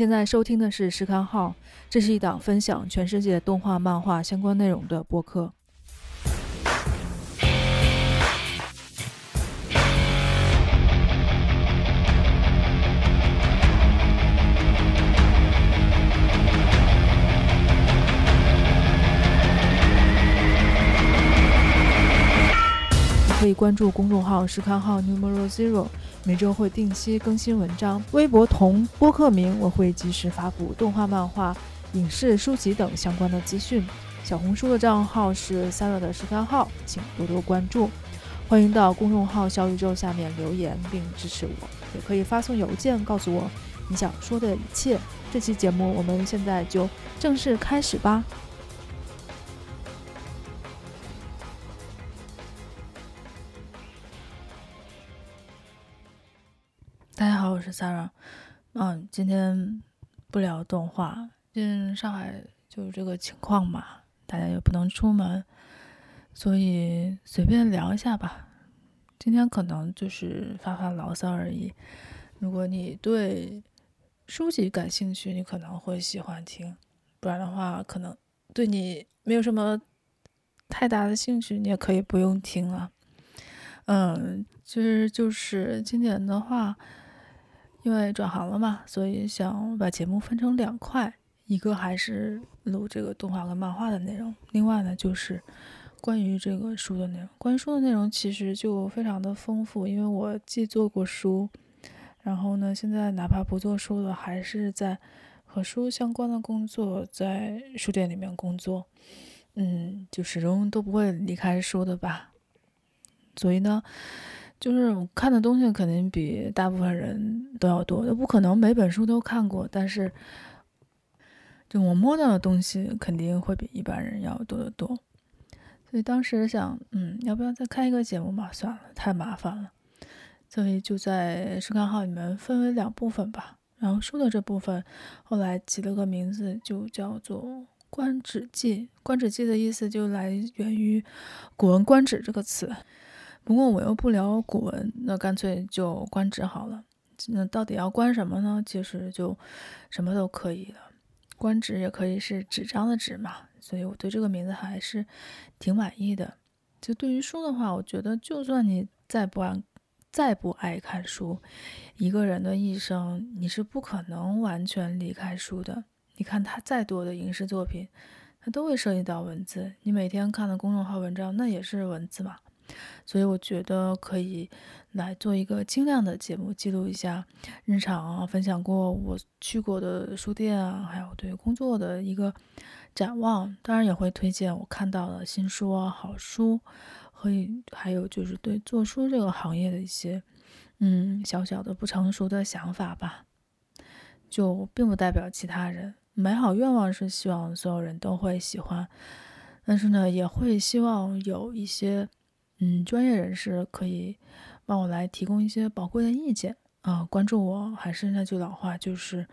现在收听的是《时刊号》，这是一档分享全世界动画、漫画相关内容的播客。以关注公众号“时刊号 Numero Zero”，每周会定期更新文章。微博同播客名，我会及时发布动画、漫画、影视、书籍等相关的资讯。小红书的账号是 Sara 的时刊号，请多多关注。欢迎到公众号小宇宙下面留言并支持我，也可以发送邮件告诉我你想说的一切。这期节目我们现在就正式开始吧。我是 Sarah，。嗯，今天不聊动画，最近上海就是这个情况嘛，大家也不能出门，所以随便聊一下吧。今天可能就是发发牢骚而已。如果你对书籍感兴趣，你可能会喜欢听；不然的话，可能对你没有什么太大的兴趣，你也可以不用听了。嗯，其实就是今年的话。因为转行了嘛，所以想把节目分成两块，一个还是录这个动画跟漫画的内容，另外呢就是关于这个书的内容。关于书的内容其实就非常的丰富，因为我既做过书，然后呢现在哪怕不做书了，还是在和书相关的工作，在书店里面工作，嗯，就始终都不会离开书的吧。所以呢。就是我看的东西肯定比大部分人都要多，不可能每本书都看过，但是就我摸到的东西肯定会比一般人要多得多。所以当时想，嗯，要不要再开一个节目嘛？算了，太麻烦了。所以就在书刊号里面分为两部分吧。然后书的这部分后来起了个名字，就叫做《观止记》。观止记的意思就来源于《古文观止》这个词。不过我又不聊古文，那干脆就观止好了。那到底要观什么呢？其实就什么都可以了。观止也可以是纸张的纸嘛，所以我对这个名字还是挺满意的。就对于书的话，我觉得就算你再不爱再不爱看书，一个人的一生你是不可能完全离开书的。你看他再多的影视作品，它都会涉及到文字。你每天看的公众号文章，那也是文字嘛。所以我觉得可以来做一个精量的节目，记录一下日常啊，分享过我去过的书店啊，还有对工作的一个展望。当然也会推荐我看到的新书啊、好书，和还有就是对做书这个行业的一些嗯小小的不成熟的想法吧。就并不代表其他人，美好愿望是希望所有人都会喜欢，但是呢，也会希望有一些。嗯，专业人士可以帮我来提供一些宝贵的意见啊！关注我，还是那句老话，就是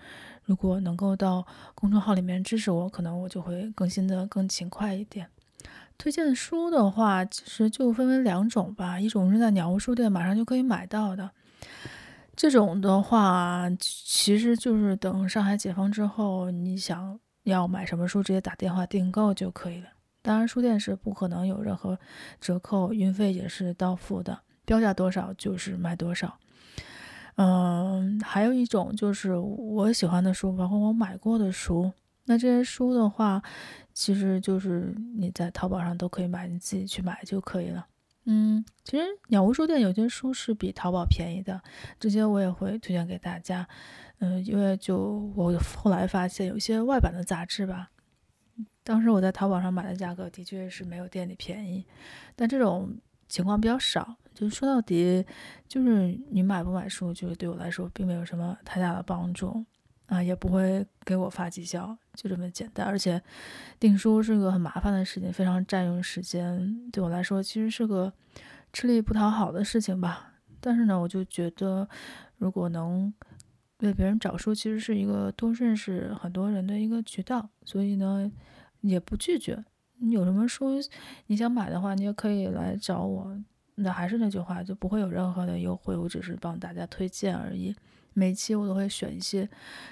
如果能够到公众号里面支持我，可能我就会更新的更勤快一点。推荐书的话，其实就分为两种吧，一种是在鸟屋书店马上就可以买到的，这种的话，其实就是等上海解封之后，你想要买什么书，直接打电话订购就可以了。当然，书店是不可能有任何折扣，运费也是到付的，标价多少就是卖多少。嗯，还有一种就是我喜欢的书，包括我买过的书。那这些书的话，其实就是你在淘宝上都可以买，你自己去买就可以了。嗯，其实鸟屋书店有些书是比淘宝便宜的，这些我也会推荐给大家。嗯，因为就我后来发现，有些外版的杂志吧。当时我在淘宝上买的价格的确是没有店里便宜，但这种情况比较少。就是说到底，就是你买不买书，就是对我来说并没有什么太大的帮助啊，也不会给我发绩效，就这么简单。而且订书是个很麻烦的事情，非常占用时间，对我来说其实是个吃力不讨好的事情吧。但是呢，我就觉得如果能为别人找书，其实是一个多认识很多人的一个渠道，所以呢。也不拒绝，你有什么书你想买的话，你也可以来找我。那还是那句话，就不会有任何的优惠，我只是帮大家推荐而已，每期我都会选一些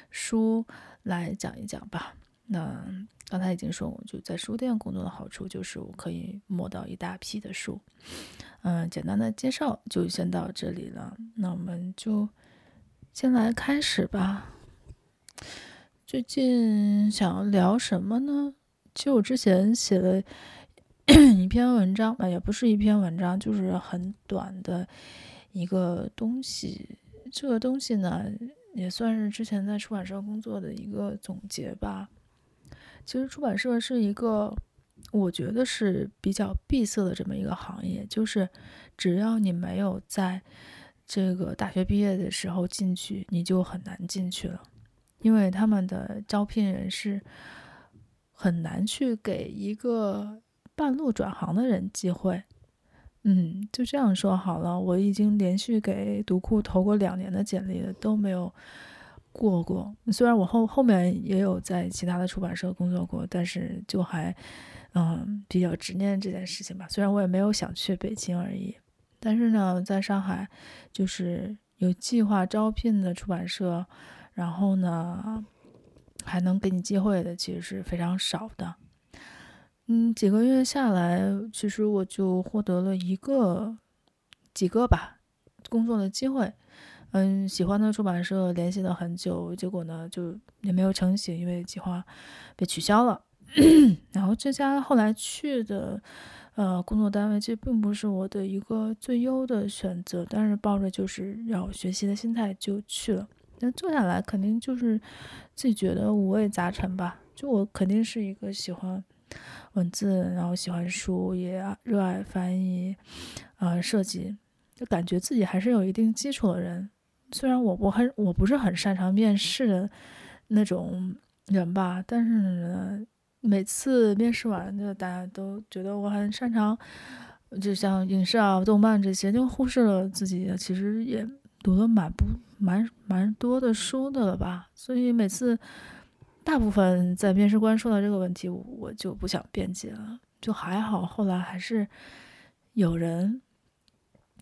书来讲一讲吧。那刚才已经说，我就在书店工作的好处就是我可以摸到一大批的书。嗯，简单的介绍就先到这里了。那我们就先来开始吧。最近想要聊什么呢？其实我之前写了一篇文章，啊，也不是一篇文章，就是很短的一个东西。这个东西呢，也算是之前在出版社工作的一个总结吧。其实出版社是一个，我觉得是比较闭塞的这么一个行业，就是只要你没有在这个大学毕业的时候进去，你就很难进去了，因为他们的招聘人是很难去给一个半路转行的人机会。嗯，就这样说好了。我已经连续给读库投过两年的简历了，都没有过过。虽然我后后面也有在其他的出版社工作过，但是就还嗯比较执念这件事情吧。虽然我也没有想去北京而已，但是呢，在上海就是有计划招聘的出版社，然后呢还能给你机会的，其实是非常少的。嗯，几个月下来，其实我就获得了一个、几个吧工作的机会。嗯，喜欢的出版社联系了很久，结果呢就也没有成型，因为计划被取消了。然后这家后来去的呃工作单位，其实并不是我的一个最优的选择，但是抱着就是要学习的心态就去了。那做下来肯定就是自己觉得五味杂陈吧。就我肯定是一个喜欢。文字，然后喜欢书，也热爱翻译，呃，设计，就感觉自己还是有一定基础的人。虽然我我很我不是很擅长面试的那种人吧，但是，每次面试完，就大家都觉得我很擅长，就像影视啊、动漫这些，就忽视了自己其实也读了蛮不蛮蛮多的书的了吧。所以每次。大部分在面试官说到这个问题，我就不想辩解了，就还好。后来还是有人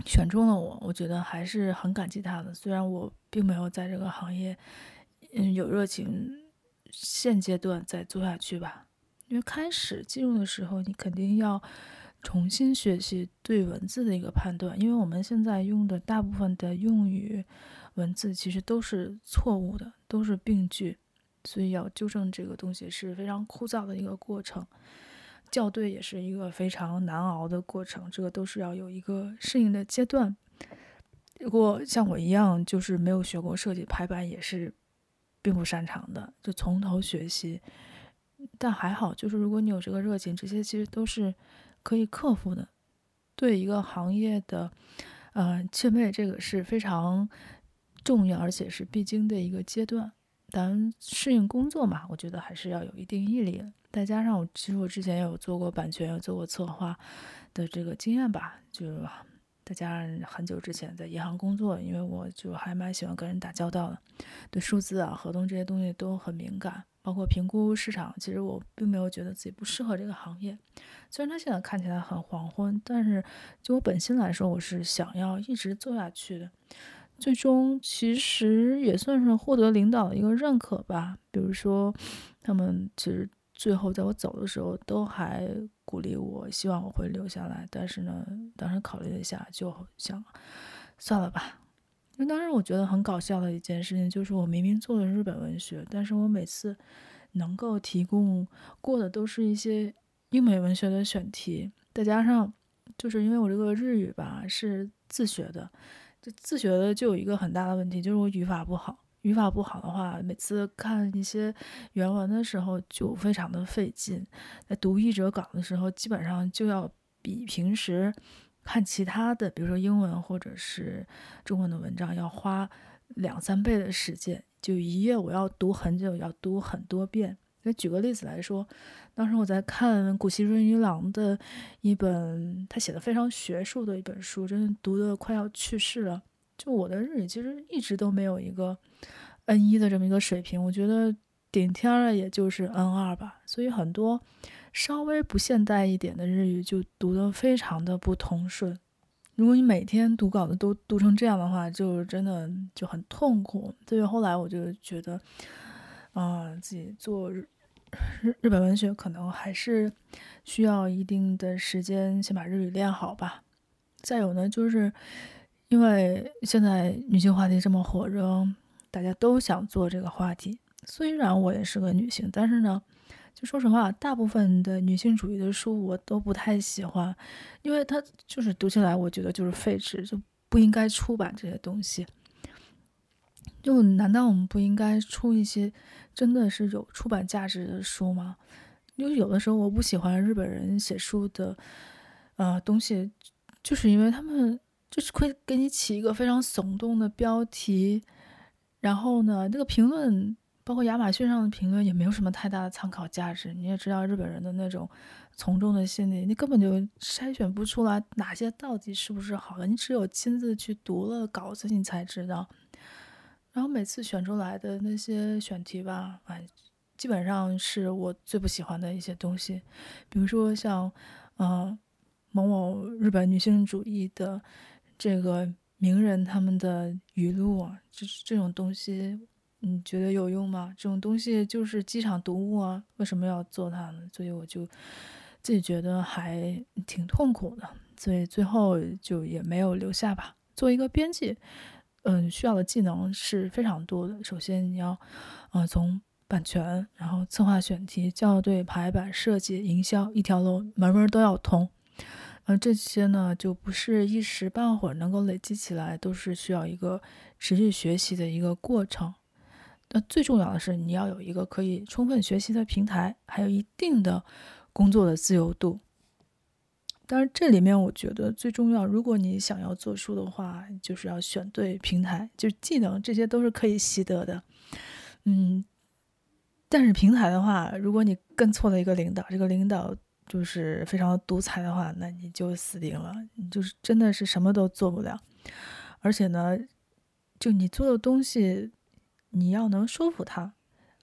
选中了我，我觉得还是很感激他的。虽然我并没有在这个行业嗯有热情，现阶段再做下去吧。因为开始进入的时候，你肯定要重新学习对文字的一个判断，因为我们现在用的大部分的用语文字其实都是错误的，都是病句。所以要纠正这个东西是非常枯燥的一个过程，校对也是一个非常难熬的过程，这个都是要有一个适应的阶段。如果像我一样就是没有学过设计，排版也是并不擅长的，就从头学习。但还好，就是如果你有这个热情，这些其实都是可以克服的。对一个行业的呃祛魅，这个是非常重要而且是必经的一个阶段。咱适应工作嘛，我觉得还是要有一定毅力。再加上我其实我之前有做过版权，有做过策划的这个经验吧，就再加上很久之前在银行工作，因为我就还蛮喜欢跟人打交道的，对数字啊、合同这些东西都很敏感，包括评估市场。其实我并没有觉得自己不适合这个行业，虽然它现在看起来很黄昏，但是就我本心来说，我是想要一直做下去的。最终其实也算是获得领导的一个认可吧。比如说，他们其实最后在我走的时候都还鼓励我，希望我会留下来。但是呢，当时考虑了一下，就想算了吧。那当时我觉得很搞笑的一件事情就是，我明明做的日本文学，但是我每次能够提供过的都是一些英美文学的选题，再加上就是因为我这个日语吧是自学的。就自学的就有一个很大的问题，就是我语法不好。语法不好的话，每次看一些原文的时候就非常的费劲。在读译者稿的时候，基本上就要比平时看其他的，比如说英文或者是中文的文章，要花两三倍的时间。就一页我要读很久，要读很多遍。那举个例子来说，当时我在看古希润一郎的一本他写的非常学术的一本书，真的读的快要去世了。就我的日语其实一直都没有一个 N1 的这么一个水平，我觉得顶天了也就是 N2 吧。所以很多稍微不现代一点的日语就读得非常的不通顺。如果你每天读稿子都读成这样的话，就真的就很痛苦。所以后来我就觉得，啊、自己做日日本文学可能还是需要一定的时间，先把日语练好吧。再有呢，就是因为现在女性话题这么火热，大家都想做这个话题。虽然我也是个女性，但是呢。就说实话，大部分的女性主义的书我都不太喜欢，因为它就是读起来，我觉得就是废纸，就不应该出版这些东西。就难道我们不应该出一些真的是有出版价值的书吗？因为有的时候我不喜欢日本人写书的呃东西，就是因为他们就是会给你起一个非常耸动的标题，然后呢，那个评论。包括亚马逊上的评论也没有什么太大的参考价值。你也知道日本人的那种从众的心理，你根本就筛选不出来哪些到底是不是好的。你只有亲自去读了稿子，你才知道。然后每次选出来的那些选题吧，哎，基本上是我最不喜欢的一些东西。比如说像，呃，某某日本女性主义的这个名人他们的语录啊，这这种东西。你觉得有用吗？这种东西就是机场读物啊，为什么要做它呢？所以我就自己觉得还挺痛苦的，所以最后就也没有留下吧。做一个编辑，嗯，需要的技能是非常多的。首先你要，呃，从版权，然后策划选题、校对、排版、设计、营销，一条龙门门都要通。嗯，这些呢就不是一时半会儿能够累积起来，都是需要一个持续学习的一个过程。那最重要的是，你要有一个可以充分学习的平台，还有一定的工作的自由度。当然，这里面我觉得最重要，如果你想要做书的话，就是要选对平台，就是技能这些都是可以习得的。嗯，但是平台的话，如果你跟错了一个领导，这个领导就是非常独裁的话，那你就死定了，你就是真的是什么都做不了。而且呢，就你做的东西。你要能说服他，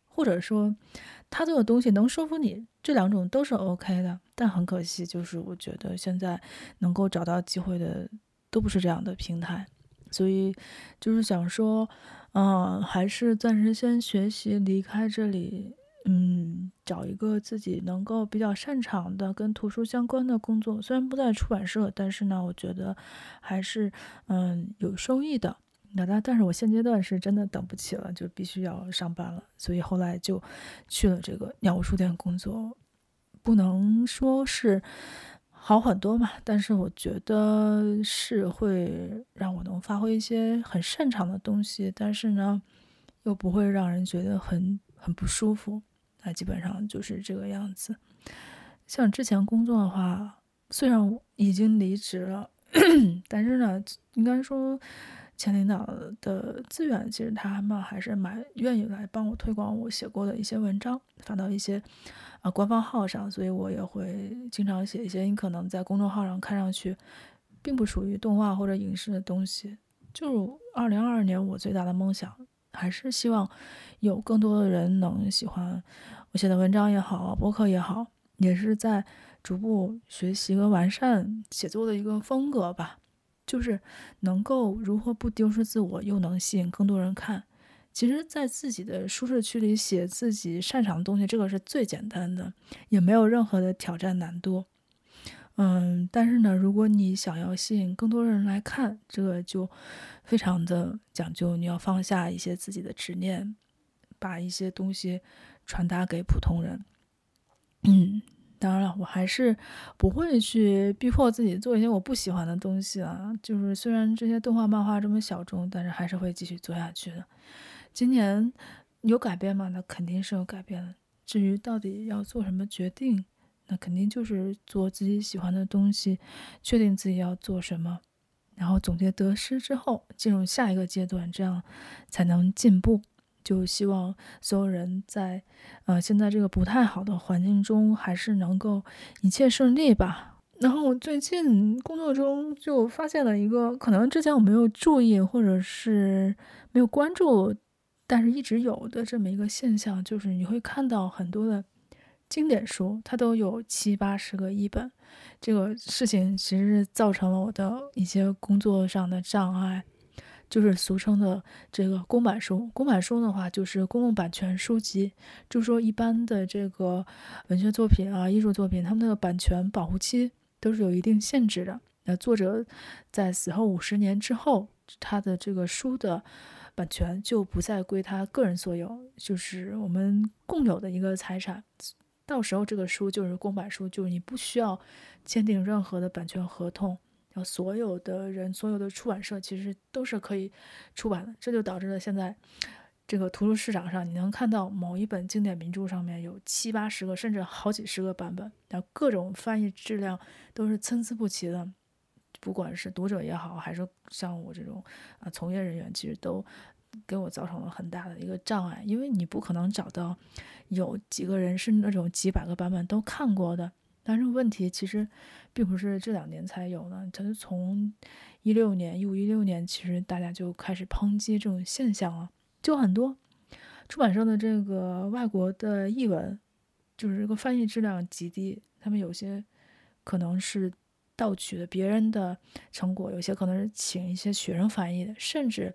或者说他做的东西能说服你，这两种都是 OK 的。但很可惜，就是我觉得现在能够找到机会的都不是这样的平台，所以就是想说，嗯，还是暂时先学习，离开这里，嗯，找一个自己能够比较擅长的跟图书相关的工作。虽然不在出版社，但是呢，我觉得还是嗯有收益的。那但但是我现阶段是真的等不起了，就必须要上班了，所以后来就去了这个鸟屋书店工作，不能说是好很多嘛，但是我觉得是会让我能发挥一些很擅长的东西，但是呢，又不会让人觉得很很不舒服，那基本上就是这个样子。像之前工作的话，虽然已经离职了，但是呢，应该说。前领导的资源，其实他们还是蛮愿意来帮我推广我写过的一些文章，发到一些啊、呃、官方号上，所以我也会经常写一些你可能在公众号上看上去并不属于动画或者影视的东西。就二零二二年，我最大的梦想还是希望有更多的人能喜欢我写的文章也好，博客也好，也是在逐步学习和完善写作的一个风格吧。就是能够如何不丢失自我，又能吸引更多人看。其实，在自己的舒适区里写自己擅长的东西，这个是最简单的，也没有任何的挑战难度。嗯，但是呢，如果你想要吸引更多人来看，这个就非常的讲究，你要放下一些自己的执念，把一些东西传达给普通人。嗯。当然了，我还是不会去逼迫自己做一些我不喜欢的东西啊。就是虽然这些动画漫画这么小众，但是还是会继续做下去的。今年有改变吗？那肯定是有改变的。至于到底要做什么决定，那肯定就是做自己喜欢的东西，确定自己要做什么，然后总结得失之后，进入下一个阶段，这样才能进步。就希望所有人在，呃，现在这个不太好的环境中，还是能够一切顺利吧。然后我最近工作中就发现了一个，可能之前我没有注意，或者是没有关注，但是一直有的这么一个现象，就是你会看到很多的经典书，它都有七八十个译本。这个事情其实造成了我的一些工作上的障碍，就是俗称的这个公版书。公版书的话，就是公共版权书籍，就说一般的这个文学作品啊、艺术作品，他们的版权保护期都是有一定限制的。那作者在死后五十年之后，他的这个书的版权就不再归他个人所有，就是我们共有的一个财产。到时候这个书就是公版书，就是你不需要签订任何的版权合同，所有的人、所有的出版社其实都是可以出版的。这就导致了现在这个图书市场上，你能看到某一本经典名著上面有七八十个，甚至好几十个版本，然后各种翻译质量都是参差不齐的。不管是读者也好，还是像我这种啊从业人员，其实都。给我造成了很大的一个障碍，因为你不可能找到有几个人是那种几百个版本都看过的。但是问题其实并不是这两年才有的，它是从一六年、一五一六年，其实大家就开始抨击这种现象了。就很多出版社的这个外国的译文，就是这个翻译质量极低，他们有些可能是盗取的别人的成果，有些可能是请一些学生翻译的，甚至。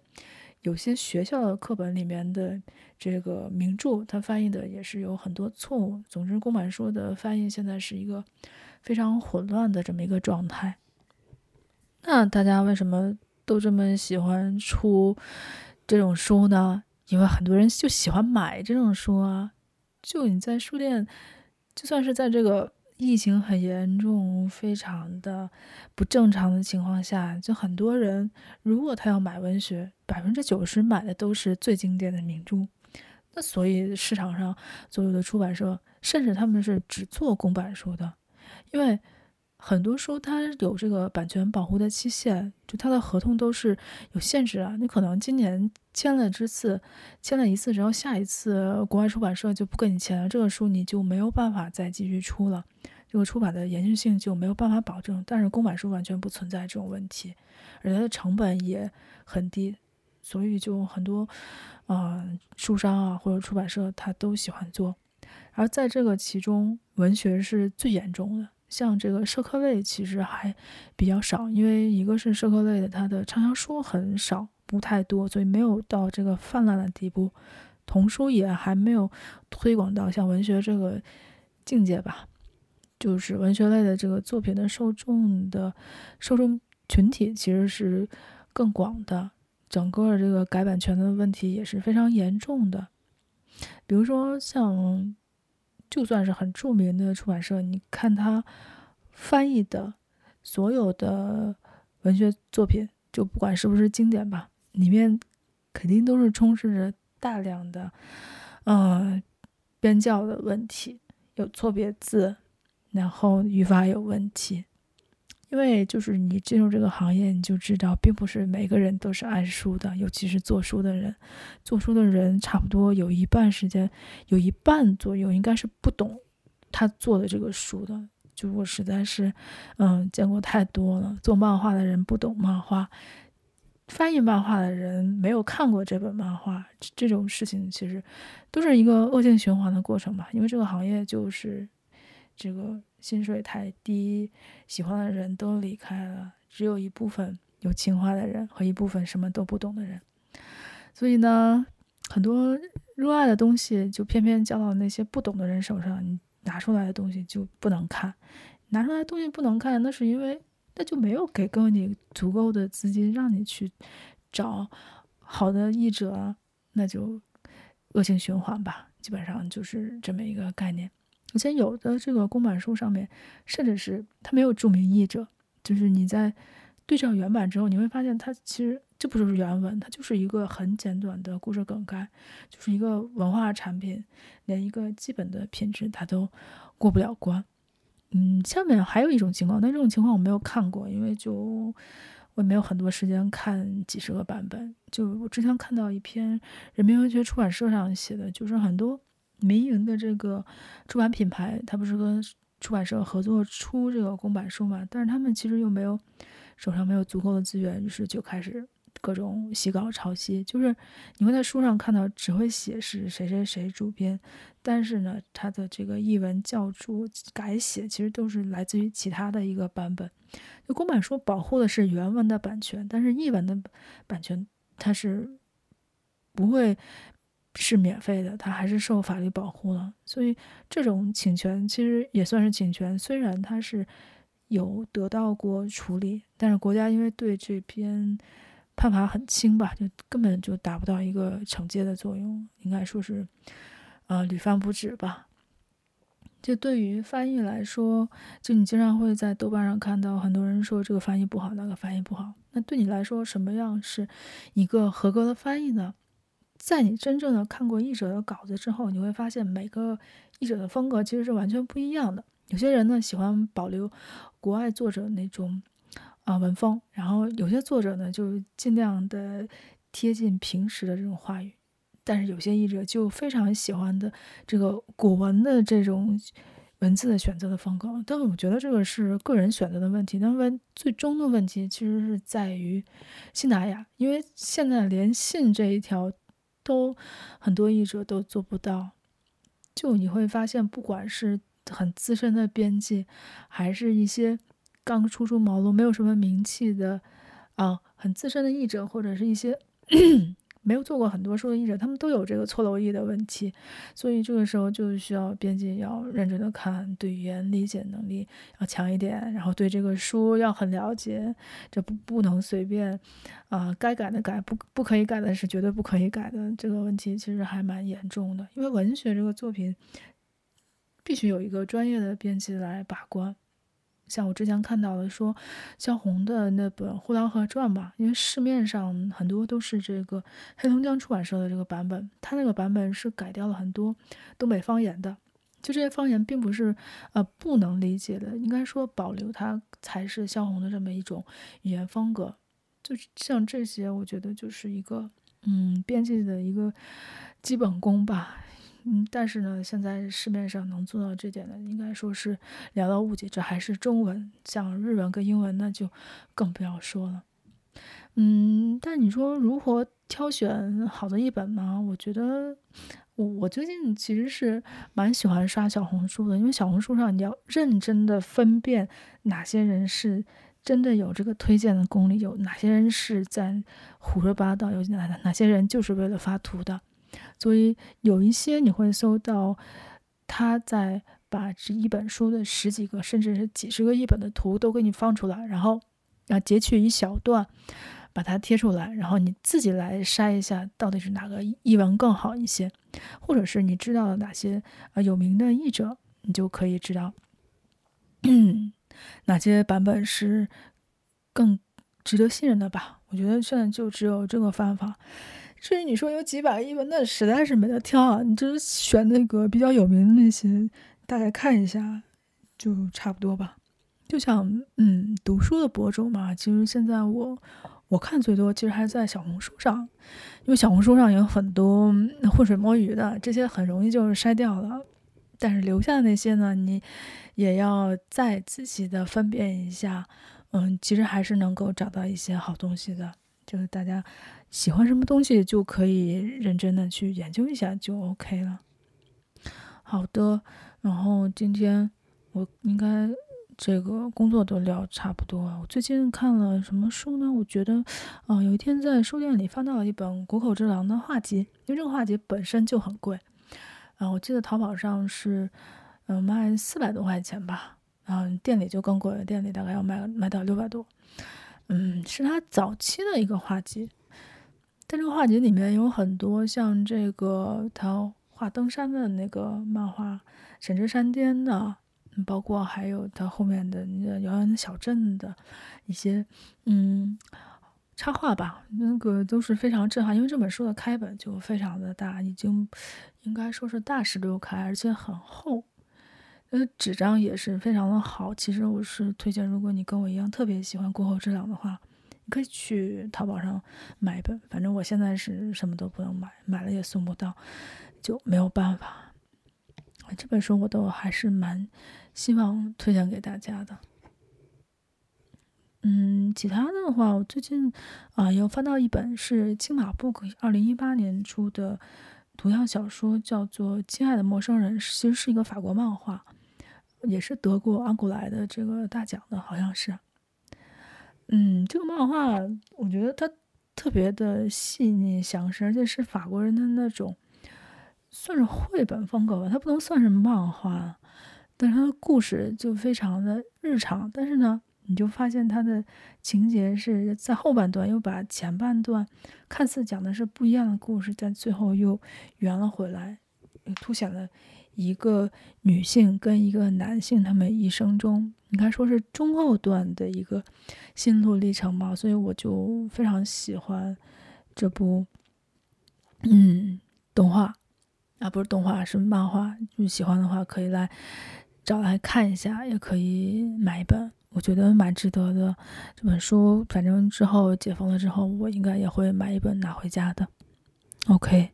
有些学校的课本里面的这个名著，它翻译的也是有很多错误。总之，公版书的翻译现在是一个非常混乱的这么一个状态。那大家为什么都这么喜欢出这种书呢？因为很多人就喜欢买这种书啊。就你在书店，就算是在这个。疫情很严重，非常的不正常的情况下，就很多人如果他要买文学，百分之九十买的都是最经典的名著。那所以市场上所有的出版社，甚至他们是只做公版书的，因为。很多书它有这个版权保护的期限，就它的合同都是有限制啊。你可能今年签了这次，签了一次，然后下一次国外出版社就不跟你签了，这个书你就没有办法再继续出了，这个出版的延续性就没有办法保证。但是公版书完全不存在这种问题，而它的成本也很低，所以就很多啊、呃、书商啊或者出版社他都喜欢做。而在这个其中，文学是最严重的。像这个社科类其实还比较少，因为一个是社科类的，它的畅销书很少，不太多，所以没有到这个泛滥的地步。童书也还没有推广到像文学这个境界吧。就是文学类的这个作品的受众的受众群体其实是更广的，整个这个改版权的问题也是非常严重的。比如说像。就算是很著名的出版社，你看他翻译的所有的文学作品，就不管是不是经典吧，里面肯定都是充斥着大量的，呃，编教的问题，有错别字，然后语法有问题。因为就是你进入这个行业，你就知道，并不是每个人都是爱书的，尤其是做书的人。做书的人差不多有一半时间，有一半左右应该是不懂他做的这个书的。就我实在是，嗯，见过太多了。做漫画的人不懂漫画，翻译漫画的人没有看过这本漫画，这种事情其实都是一个恶性循环的过程吧。因为这个行业就是这个。薪水太低，喜欢的人都离开了，只有一部分有情怀的人和一部分什么都不懂的人。所以呢，很多热爱的东西就偏偏交到那些不懂的人手上，你拿出来的东西就不能看。拿出来的东西不能看，那是因为那就没有给够你足够的资金让你去找好的译者，那就恶性循环吧。基本上就是这么一个概念。而且有的这个公版书上面，甚至是它没有注明译者，就是你在对照原版之后，你会发现它其实这不就是原文，它就是一个很简短的故事梗概，就是一个文化产品，连一个基本的品质它都过不了关。嗯，下面还有一种情况，但这种情况我没有看过，因为就我也没有很多时间看几十个版本。就我之前看到一篇人民文学出版社上写的，就是很多。民营的这个出版品牌，他不是跟出版社合作出这个公版书嘛？但是他们其实又没有手上没有足够的资源，于是就开始各种洗稿抄袭，就是你会在书上看到只会写是谁谁谁主编，但是呢，他的这个译文校注改写其实都是来自于其他的一个版本。就公版书保护的是原文的版权，但是译文的版权它是不会是免费的，它还是受法律保护了。所以这种侵权其实也算是侵权，虽然它是有得到过处理，但是国家因为对这篇。判罚很轻吧，就根本就达不到一个惩戒的作用，应该说是，呃，屡犯不止吧。就对于翻译来说，就你经常会在豆瓣上看到很多人说这个翻译不好，那个翻译不好。那对你来说，什么样是一个合格的翻译呢？在你真正的看过译者的稿子之后，你会发现每个译者的风格其实是完全不一样的。有些人呢喜欢保留国外作者那种。啊，文风，然后有些作者呢，就尽量的贴近平时的这种话语，但是有些译者就非常喜欢的这个古文的这种文字的选择的风格。但我觉得这个是个人选择的问题，那么最终的问题其实是在于信达雅，因为现在连信这一条都很多译者都做不到。就你会发现，不管是很资深的编辑，还是一些。刚初出茅庐、没有什么名气的，啊，很资深的译者，或者是一些没有做过很多书的译者，他们都有这个错漏译的问题，所以这个时候就需要编辑要认真的看，对语言理解能力要强一点，然后对这个书要很了解，这不不能随便，啊，该改的改，不不可以改的是绝对不可以改的，这个问题其实还蛮严重的，因为文学这个作品必须有一个专业的编辑来把关。像我之前看到的说，萧红的那本《呼兰河传》吧，因为市面上很多都是这个黑龙江出版社的这个版本，它那个版本是改掉了很多东北方言的，就这些方言并不是呃不能理解的，应该说保留它才是萧红的这么一种语言风格。就像这些，我觉得就是一个嗯编辑的一个基本功吧。嗯，但是呢，现在市面上能做到这点的，应该说是寥寥无几。这还是中文，像日文跟英文，那就更不要说了。嗯，但你说如何挑选好的译本呢？我觉得我我最近其实是蛮喜欢刷小红书的，因为小红书上你要认真的分辨哪些人是真的有这个推荐的功力，有哪些人是在胡说八道，有哪哪些人就是为了发图的。所以有一些你会搜到，他在把这一本书的十几个甚至是几十个译本的图都给你放出来，然后啊截取一小段，把它贴出来，然后你自己来筛一下到底是哪个译文更好一些，或者是你知道哪些啊有名的译者，你就可以知道 哪些版本是更值得信任的吧。我觉得现在就只有这个方法。至于你说有几百个译文，那实在是没得挑啊！你就是选那个比较有名的那些，大概看一下就差不多吧。就像嗯，读书的博主嘛，其实现在我我看最多，其实还在小红书上，因为小红书上有很多浑水摸鱼的，这些很容易就是筛掉了。但是留下的那些呢，你也要再仔细的分辨一下，嗯，其实还是能够找到一些好东西的。就是大家喜欢什么东西，就可以认真的去研究一下，就 OK 了。好的，然后今天我应该这个工作都聊差不多了。我最近看了什么书呢？我觉得，啊、呃，有一天在书店里翻到了一本谷口治郎的画集，因为这个画集本身就很贵。啊，我记得淘宝上是，嗯、卖四百多块钱吧，然后店里就更贵了，店里大概要卖卖到六百多。嗯，是他早期的一个画集，但这个画集里面有很多像这个他画登山的那个漫画《神之山巅》的，包括还有他后面的那个遥远的小镇的一些嗯插画吧，那个都是非常震撼，因为这本书的开本就非常的大，已经应该说是大十六开，而且很厚。呃，纸张也是非常的好。其实我是推荐，如果你跟我一样特别喜欢谷口治郎的话，你可以去淘宝上买一本。反正我现在是什么都不能买，买了也送不到，就没有办法。这本书我都还是蛮希望推荐给大家的。嗯。其他的话，我最近啊又翻到一本是青马 book 二零一八年出的图像小说，叫做《亲爱的陌生人》，其实是一个法国漫画，也是得过安古莱的这个大奖的，好像是。嗯，这个漫画我觉得它特别的细腻详实，而且是法国人的那种，算是绘本风格吧，它不能算是漫画，但是它的故事就非常的日常，但是呢。你就发现它的情节是在后半段又把前半段看似讲的是不一样的故事，但最后又圆了回来，凸显了一个女性跟一个男性他们一生中，应该说是中后段的一个心路历程吧。所以我就非常喜欢这部嗯动画啊，不是动画是漫画。就喜欢的话可以来找来看一下，也可以买一本。我觉得蛮值得的，这本书反正之后解封了之后，我应该也会买一本拿回家的。OK，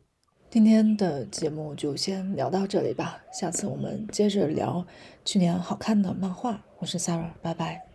今天的节目就先聊到这里吧，下次我们接着聊去年好看的漫画。我是 Sarah，拜拜。